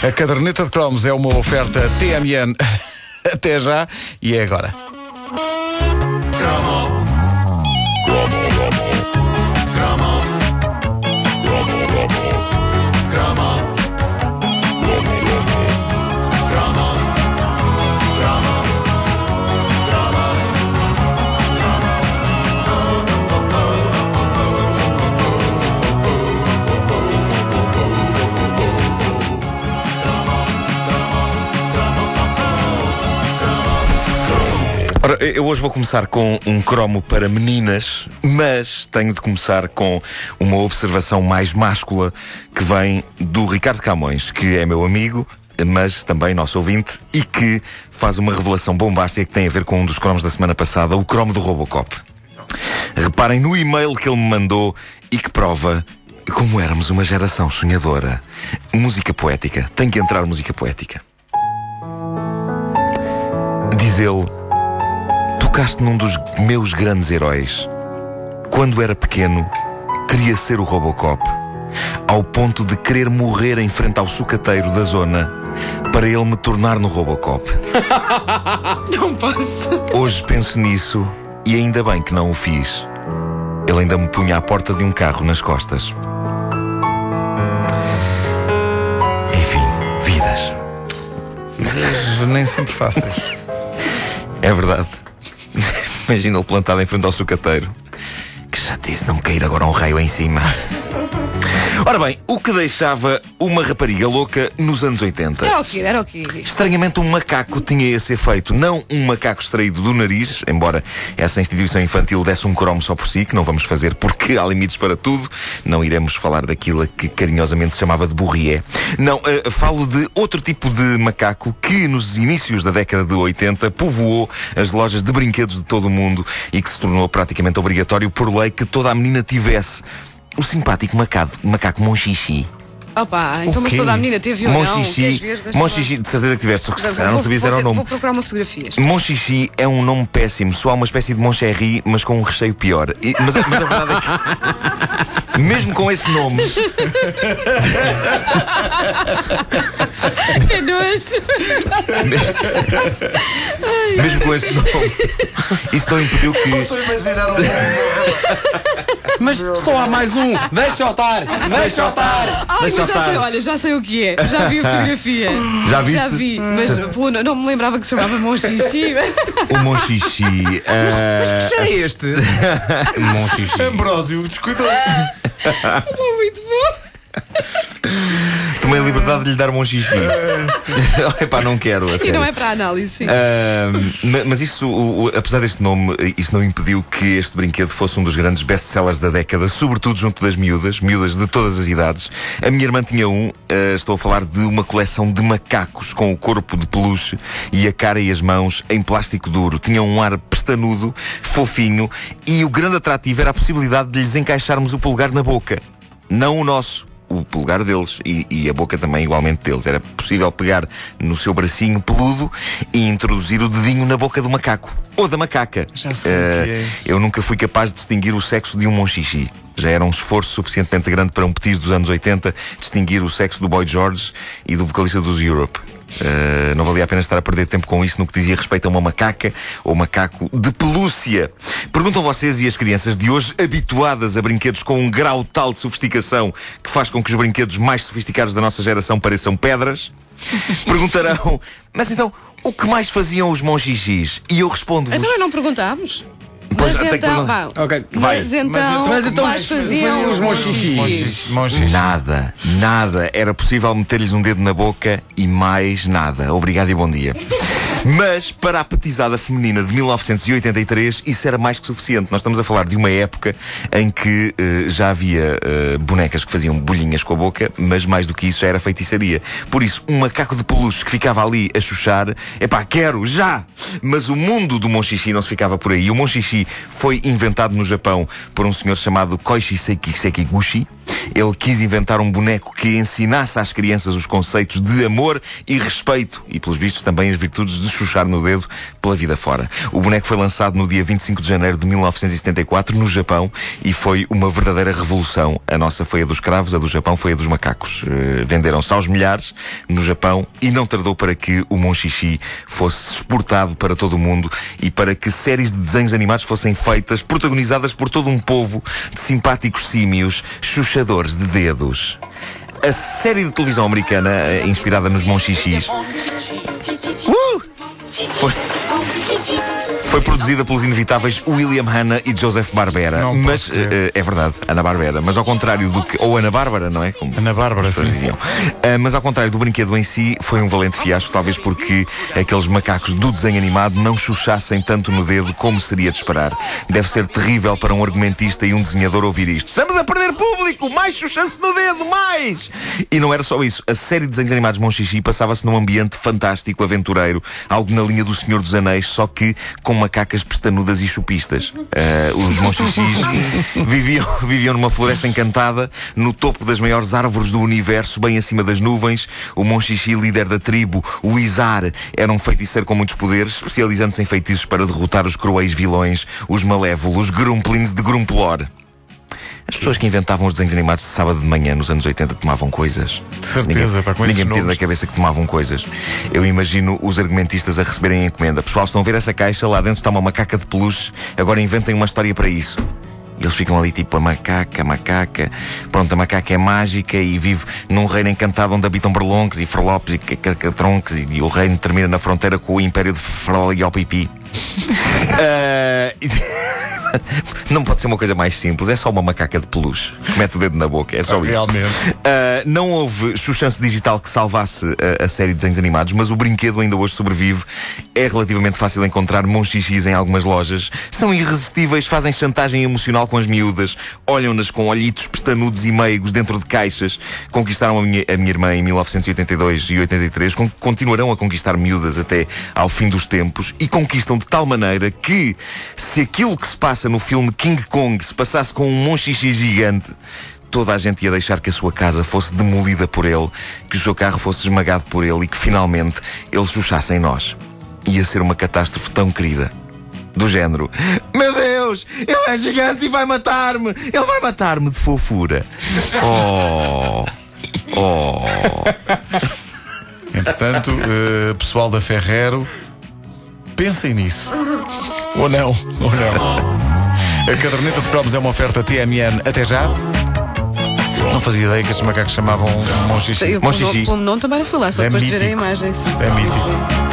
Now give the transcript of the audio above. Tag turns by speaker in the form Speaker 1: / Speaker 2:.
Speaker 1: A caderneta de cromos é uma oferta TMN até já e é agora.
Speaker 2: Ora, eu hoje vou começar com um cromo para meninas, mas tenho de começar com uma observação mais máscula que vem do Ricardo Camões, que é meu amigo, mas também nosso ouvinte, e que faz uma revelação bombástica que tem a ver com um dos cromos da semana passada, o cromo do Robocop. Reparem no e-mail que ele me mandou e que prova como éramos uma geração sonhadora. Música poética. Tem que entrar música poética. Diz ele tocaste num dos meus grandes heróis. Quando era pequeno, queria ser o Robocop, ao ponto de querer morrer em frente ao sucateiro da zona para ele me tornar no Robocop.
Speaker 3: Não posso.
Speaker 2: Hoje penso nisso e ainda bem que não o fiz. Ele ainda me punha à porta de um carro nas costas. Enfim, vidas.
Speaker 1: Mas nem sempre fáceis.
Speaker 2: É verdade. Imagina-o plantado em frente ao sucateiro. Que chatice não cair agora um raio em cima. Ora bem, o que deixava uma rapariga louca nos anos 80?
Speaker 3: Era o quê? Era o quê?
Speaker 2: Estranhamente, um macaco tinha esse efeito. Não um macaco extraído do nariz, embora essa instituição infantil desse um cromo só por si, que não vamos fazer porque há limites para tudo. Não iremos falar daquilo que carinhosamente se chamava de burrié. Não, uh, falo de outro tipo de macaco que, nos inícios da década de 80, povoou as lojas de brinquedos de todo o mundo e que se tornou praticamente obrigatório por lei que toda a menina tivesse o simpático macaco, macaco Monchichi.
Speaker 3: Opa, então mas toda a menina teve ou não? Queres ver? Deixa
Speaker 2: de certeza que tivesse, só que se calhar não sabias era o nome.
Speaker 3: Vou procurar uma fotografia.
Speaker 2: Monchichi é um nome péssimo, só há uma espécie de Moncherry, mas com um recheio pior. E- mas, a- mas a verdade é que, mesmo com esse nome,
Speaker 3: Que nojo.
Speaker 2: mesmo com esse nome, isso não impediu que.
Speaker 1: Estou a imaginar um.
Speaker 4: Mas só há mais um! Deixa-o estar! Deixa-o estar!
Speaker 3: Ai,
Speaker 2: Deixa
Speaker 3: mas já
Speaker 2: estar.
Speaker 3: sei, olha, já sei o que é. Já vi a fotografia.
Speaker 2: Já viste?
Speaker 3: Já vi, mas pô, não, não me lembrava que se chamava Monchichi.
Speaker 2: O Monchichi. ah,
Speaker 4: Que é este?
Speaker 2: Monchichi.
Speaker 1: Ambrósio, descuidou-se.
Speaker 3: Muito bom.
Speaker 2: Tomei a liberdade de lhe dar Monchichi. Epá, não quero. A
Speaker 3: E
Speaker 2: sério.
Speaker 3: não é para análise, sim.
Speaker 2: Ma- mas isso, o- o- apesar deste nome, isso não impediu que este brinquedo fosse um dos grandes best-sellers da década, sobretudo junto das miúdas, miúdas de todas as idades. A minha irmã tinha um, ah, estou a falar de uma coleção de macacos com o corpo de peluche e a cara e as mãos em plástico duro. Tinha um ar pestanudo, fofinho, e o grande atrativo era a possibilidade de lhes encaixarmos o polegar na boca. Não o nosso o polegar deles e, e a boca também igualmente deles. Era possível pegar no seu bracinho peludo e introduzir o dedinho na boca do macaco. Ou da macaca.
Speaker 1: Já sei
Speaker 2: Eh,
Speaker 1: que é.
Speaker 2: Eu nunca fui capaz de distinguir o sexo de um monchichi. Já era um esforço suficientemente grande para um petis dos anos 80 distinguir o sexo do Boy George e do vocalista dos Europe. Eh, não valia a pena estar a perder tempo com isso no que dizia respeito a uma macaca ou macaco de pelúcia. Perguntam vocês e as crianças de hoje, habituadas a brinquedos com um grau tal de sofisticação que faz com que os brinquedos mais sofisticados da nossa geração pareçam pedras, perguntarão: Mas então, o que mais faziam os monchichis? E eu respondo-vos:
Speaker 3: Então não perguntámos.
Speaker 2: Pois,
Speaker 3: Mas
Speaker 2: tenho que
Speaker 3: então,
Speaker 2: perguntar.
Speaker 3: vá.
Speaker 4: Ok.
Speaker 2: Vai.
Speaker 3: Mas então,
Speaker 4: Mas então,
Speaker 3: mais faziam
Speaker 4: os monchichis.
Speaker 1: Monchichi.
Speaker 2: Nada, nada. Era possível meter-lhes um dedo na boca e mais nada. Obrigado e bom dia. Mas para a petizada feminina de 1983, isso era mais que suficiente. Nós estamos a falar de uma época em que eh, já havia eh, bonecas que faziam bolhinhas com a boca, mas mais do que isso já era feitiçaria. Por isso, um macaco de peluche que ficava ali a chuchar, epá, quero, já! Mas o mundo do Monchichi não se ficava por aí. O Monchichi foi inventado no Japão por um senhor chamado Koichi Sekiguchi. Ele quis inventar um boneco que ensinasse às crianças os conceitos de amor e respeito e, pelos vistos, também as virtudes de de chuchar no dedo pela vida fora. O boneco foi lançado no dia 25 de janeiro de 1974 no Japão e foi uma verdadeira revolução. A nossa foi a dos cravos, a do Japão foi a dos macacos. Uh, Venderam-se aos milhares no Japão e não tardou para que o Monchichi fosse exportado para todo o mundo e para que séries de desenhos animados fossem feitas, protagonizadas por todo um povo de simpáticos símios, chuchadores de dedos. A série de televisão americana, eh, inspirada nos Monchichis! Foi, foi produzida pelos inevitáveis William Hanna e Joseph Barbera.
Speaker 1: Não
Speaker 2: mas
Speaker 1: posso crer.
Speaker 2: eh, é verdade, Ana Barbera. Mas ao contrário do que. Ou Ana Bárbara, não é? Como
Speaker 1: Ana Bárbara,
Speaker 2: as pessoas
Speaker 1: sim.
Speaker 2: diziam. Ah, mas ao contrário do brinquedo em si, foi um valente fiasco, talvez porque aqueles macacos do desenho animado não chuchassem tanto no dedo como seria de esperar. Deve ser terrível para um argumentista e um desenhador ouvir isto. Estamos a perder público! Mais chuchance no dedo, mais! E não era só isso. A série de desenhos animados Monchichi passava-se num ambiente fantástico, aventureiro, algo na linha do Senhor dos Anéis, só que com macacas pestanudas e chupistas. Ah, os Monchichis viviam, viviam numa floresta encantada, no topo das maiores árvores do universo, bem acima das nuvens. O Monchichi, líder da tribo, o Izar, era um feiticeiro com muitos poderes, especializando-se em feitiços para derrotar os cruéis vilões, os malévolos Grumplins de Grumplor. As pessoas que inventavam os desenhos animados de sábado de manhã nos anos 80 tomavam coisas.
Speaker 1: De certeza, pá, com esses
Speaker 2: Ninguém me tira da cabeça que tomavam coisas. Eu imagino os argumentistas a receberem a encomenda. Pessoal, estão a ver essa caixa? Lá dentro está uma macaca de peluche. Agora inventem uma história para isso. E eles ficam ali tipo a macaca, a macaca. Pronto, a macaca é mágica e vive num reino encantado onde habitam berlonques e frolopes e cacatroncos e, e o reino termina na fronteira com o império de Frol e Pipi. Ah, e- Não pode ser uma coisa mais simples, é só uma macaca de peluche que mete o dedo na boca, é só isso.
Speaker 1: Realmente.
Speaker 2: Uh, não houve chuchance digital que salvasse a, a série de desenhos animados, mas o brinquedo ainda hoje sobrevive. É relativamente fácil encontrar monchichis em algumas lojas. São irresistíveis, fazem chantagem emocional com as miúdas, olham-nas com olhitos pestanudos e meigos dentro de caixas. Conquistaram a minha, a minha irmã em 1982 e 83, con- continuarão a conquistar miúdas até ao fim dos tempos e conquistam de tal maneira que, se aquilo que se passa no filme King Kong se passasse com um monchichi gigante, toda a gente ia deixar que a sua casa fosse demolida por ele, que o seu carro fosse esmagado por ele e que finalmente ele chuchasse em nós. Ia ser uma catástrofe tão querida. Do género: Meu Deus, ele é gigante e vai matar-me! Ele vai matar-me de fofura! Oh! Oh!
Speaker 1: Entretanto, eh, pessoal da Ferrero, pensem nisso. Ou não, ou não. A caderneta de cromos é uma oferta TMN até já. Não fazia ideia que estes macacos chamavam Monchichi.
Speaker 3: Eu,
Speaker 2: Monchichi.
Speaker 3: pelo, pelo nome também não fui lá, só
Speaker 1: É
Speaker 3: depois de ver a
Speaker 1: mítico.
Speaker 3: imagem. Sim.
Speaker 1: É mítico.